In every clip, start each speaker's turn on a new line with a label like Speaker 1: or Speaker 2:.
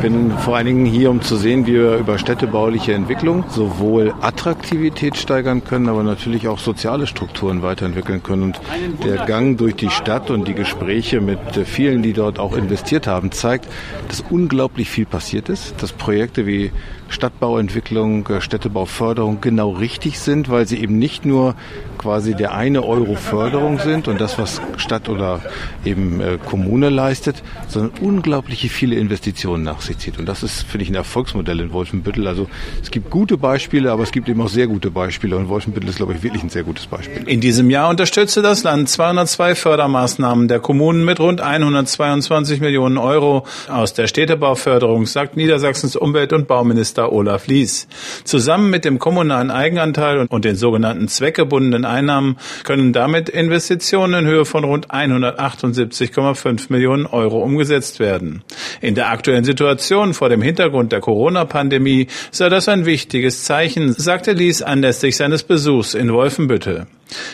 Speaker 1: bin vor allen Dingen hier, um zu sehen, wie wir über städtebauliche Entwicklung sowohl Attraktivität steigern können, aber natürlich auch soziale Strukturen weiterentwickeln können. Und der Gang durch die Stadt und die Gespräche mit vielen, die dort auch investiert haben, zeigt, dass unglaublich viel passiert ist, dass Projekte wie Stadtbauentwicklung, äh, Städtebauförderung genau richtig sind, weil sie eben nicht nur quasi der eine Euro Förderung sind und das, was Stadt oder eben äh, Kommune leistet, sondern unglaubliche viele Investitionen nach sich zieht. Und das ist, finde ich, ein Erfolgsmodell in Wolfenbüttel. Also es gibt gute Beispiele, aber es gibt eben auch sehr gute Beispiele. Und Wolfenbüttel ist, glaube ich, wirklich ein sehr gutes Beispiel.
Speaker 2: In diesem Jahr unterstützte das Land 202 Fördermaßnahmen der Kommunen mit rund 122 Millionen Euro aus der Städtebauförderung, sagt Niedersachsens Umwelt- und Bauminister Minister Olaf Lies. Zusammen mit dem kommunalen Eigenanteil und den sogenannten zweckgebundenen Einnahmen können damit Investitionen in Höhe von rund 178,5 Millionen Euro umgesetzt werden. In der aktuellen Situation vor dem Hintergrund der Corona-Pandemie sei das ein wichtiges Zeichen, sagte Lies anlässlich seines Besuchs in Wolfenbüttel.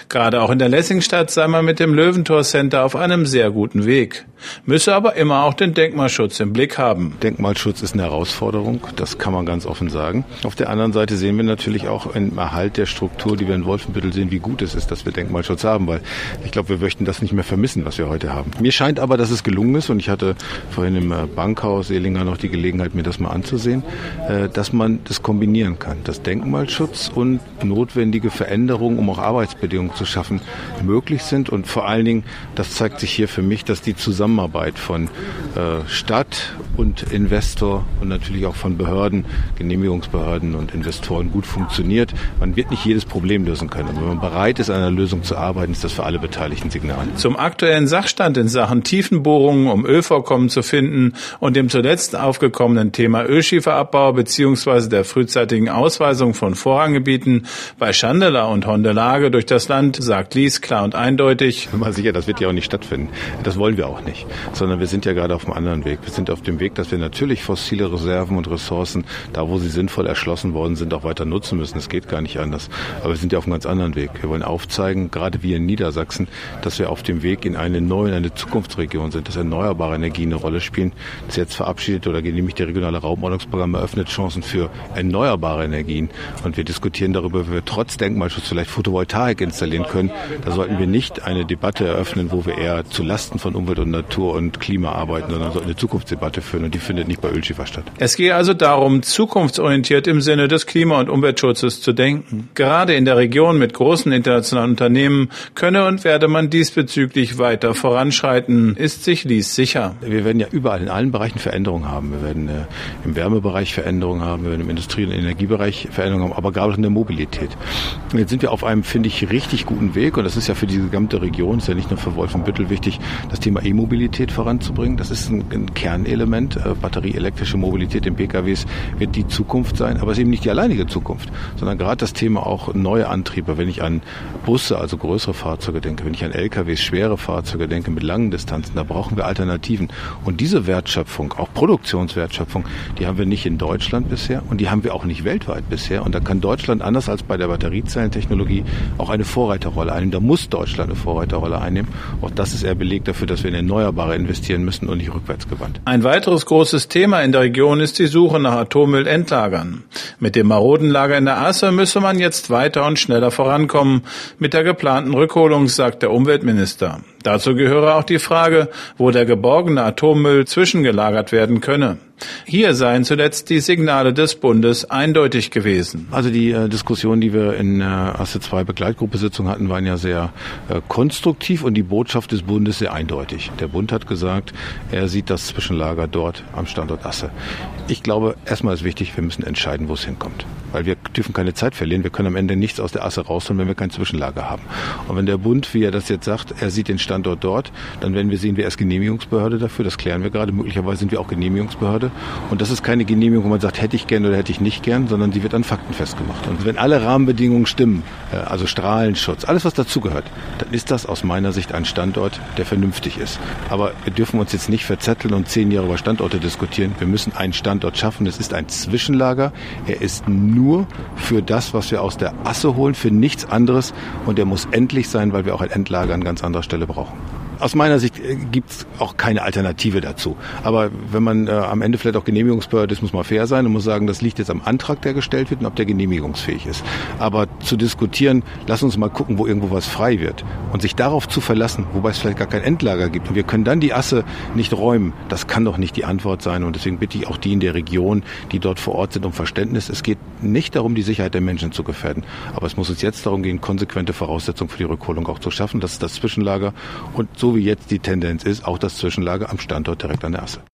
Speaker 2: Gerade auch in der Lessingstadt sei man mit dem Löwentor Center auf einem sehr guten Weg, müsse aber immer auch den Denkmalschutz im Blick haben.
Speaker 1: Denkmalschutz ist eine Herausforderung, das kann man ganz offen sagen. Auf der anderen Seite sehen wir natürlich auch im Erhalt der Struktur, die wir in Wolfenbüttel sehen, wie gut es ist, dass wir Denkmalschutz haben, weil ich glaube, wir möchten das nicht mehr vermissen, was wir heute haben. Mir scheint aber, dass es gelungen ist und ich hatte vorhin im äh, Bankhaus Elinger noch die Gelegenheit, mir das mal anzusehen, äh, dass man das kombinieren kann, dass Denkmalschutz und notwendige Veränderungen, um auch Arbeitsplätze Rahmenbedingungen zu schaffen, möglich sind. Und vor allen Dingen, das zeigt sich hier für mich, dass die Zusammenarbeit von äh, Stadt und Investor und natürlich auch von Behörden, Genehmigungsbehörden und Investoren gut funktioniert. Man wird nicht jedes Problem lösen können. Und wenn man bereit ist, an einer Lösung zu arbeiten, ist das für alle Beteiligten Signal.
Speaker 2: Zum aktuellen Sachstand in Sachen Tiefenbohrungen, um Ölvorkommen zu finden und dem zuletzt aufgekommenen Thema Ölschieferabbau bzw. der frühzeitigen Ausweisung von Vorranggebieten bei Schandeler und Hondelage durch das das Land, sagt Lies klar und eindeutig.
Speaker 1: Mal sicher, das wird ja auch nicht stattfinden. Das wollen wir auch nicht. Sondern wir sind ja gerade auf einem anderen Weg. Wir sind auf dem Weg, dass wir natürlich fossile Reserven und Ressourcen, da wo sie sinnvoll erschlossen worden sind, auch weiter nutzen müssen. Es geht gar nicht anders. Aber wir sind ja auf einem ganz anderen Weg. Wir wollen aufzeigen, gerade wir in Niedersachsen, dass wir auf dem Weg in eine neue, in eine Zukunftsregion sind, dass erneuerbare Energien eine Rolle spielen. Das jetzt verabschiedet oder genehmigt der regionale Raumordnungsprogramm eröffnet Chancen für erneuerbare Energien. Und wir diskutieren darüber, wie wir trotz Denkmalschutz vielleicht Photovoltaik installieren können. Da sollten wir nicht eine Debatte eröffnen, wo wir eher zu Lasten von Umwelt und Natur und Klima arbeiten, sondern sollten eine Zukunftsdebatte führen und die findet nicht bei Ölschiefer statt.
Speaker 2: Es gehe also darum, zukunftsorientiert im Sinne des Klima- und Umweltschutzes zu denken. Gerade in der Region mit großen internationalen Unternehmen könne und werde man diesbezüglich weiter voranschreiten, ist sich Lies sicher.
Speaker 1: Wir werden ja überall in allen Bereichen Veränderungen haben. Wir werden äh, im Wärmebereich Veränderungen haben, wir werden im Industrie- und Energiebereich Veränderungen haben, aber gerade auch in der Mobilität. Und jetzt sind wir auf einem, finde ich, richtig guten Weg und das ist ja für die gesamte Region, ist ja nicht nur für Wolfenbüttel wichtig, das Thema E-Mobilität voranzubringen. Das ist ein, ein Kernelement. Äh, batterieelektrische Mobilität in PKWs wird die Zukunft sein, aber es ist eben nicht die alleinige Zukunft, sondern gerade das Thema auch neue Antriebe. Wenn ich an Busse, also größere Fahrzeuge denke, wenn ich an LKWs, schwere Fahrzeuge denke mit langen Distanzen, da brauchen wir Alternativen. Und diese Wertschöpfung, auch Produktionswertschöpfung, die haben wir nicht in Deutschland bisher und die haben wir auch nicht weltweit bisher. Und da kann Deutschland anders als bei der Batteriezellentechnologie auch eine Vorreiterrolle einnehmen. Da muss Deutschland eine Vorreiterrolle einnehmen. Auch das ist eher Beleg dafür, dass wir in Erneuerbare investieren müssen und nicht rückwärtsgewandt.
Speaker 2: Ein weiteres großes Thema in der Region ist die Suche nach Atommüllendlagern. Mit dem maroden Lager in der Asse müsse man jetzt weiter und schneller vorankommen mit der geplanten Rückholung, sagt der Umweltminister. Dazu gehöre auch die Frage, wo der geborgene Atommüll zwischengelagert werden könne. Hier seien zuletzt die Signale des Bundes eindeutig gewesen.
Speaker 1: Also die äh, Diskussion, die wir in äh, Asse 2 Begleitgruppesitzung hatten, waren ja sehr äh, konstruktiv und die Botschaft des Bundes sehr eindeutig. Der Bund hat gesagt, er sieht das Zwischenlager dort am Standort Asse. Ich glaube, erstmal ist wichtig, wir müssen entscheiden, wo es hinkommt. Weil wir dürfen keine Zeit verlieren. Wir können am Ende nichts aus der Asse rausholen, wenn wir kein Zwischenlager haben. Und wenn der Bund, wie er das jetzt sagt, er sieht den Standort dort, dann werden wir sehen, wer ist Genehmigungsbehörde dafür. Das klären wir gerade. Möglicherweise sind wir auch Genehmigungsbehörde. Behörde. Und das ist keine Genehmigung, wo man sagt, hätte ich gern oder hätte ich nicht gern, sondern die wird an Fakten festgemacht. Und wenn alle Rahmenbedingungen stimmen, äh, also Strahlenschutz, alles was dazugehört, dann ist das aus meiner Sicht ein Standort, der vernünftig ist. Aber wir dürfen uns jetzt nicht verzetteln und zehn Jahre über Standorte diskutieren. Wir müssen einen Standort schaffen. Es ist ein Zwischenlager. Er ist nur für das, was wir aus der Asse holen, für nichts anderes. Und er muss endlich sein, weil wir auch ein Endlager an ganz anderer Stelle brauchen. gebrochen. Aus meiner Sicht äh, gibt es auch keine Alternative dazu. Aber wenn man äh, am Ende vielleicht auch Genehmigungsbehörde ist, muss man fair sein und muss sagen, das liegt jetzt am Antrag, der gestellt wird und ob der genehmigungsfähig ist. Aber zu diskutieren, lass uns mal gucken, wo irgendwo was frei wird und sich darauf zu verlassen, wobei es vielleicht gar kein Endlager gibt und wir können dann die Asse nicht räumen, das kann doch nicht die Antwort sein. Und deswegen bitte ich auch die in der Region, die dort vor Ort sind, um Verständnis. Es geht nicht darum, die Sicherheit der Menschen zu gefährden. Aber es muss uns jetzt darum gehen, konsequente Voraussetzungen für die Rückholung auch zu schaffen. Das ist das Zwischenlager und so wie jetzt die Tendenz ist, auch das Zwischenlager am Standort direkt an der Asse.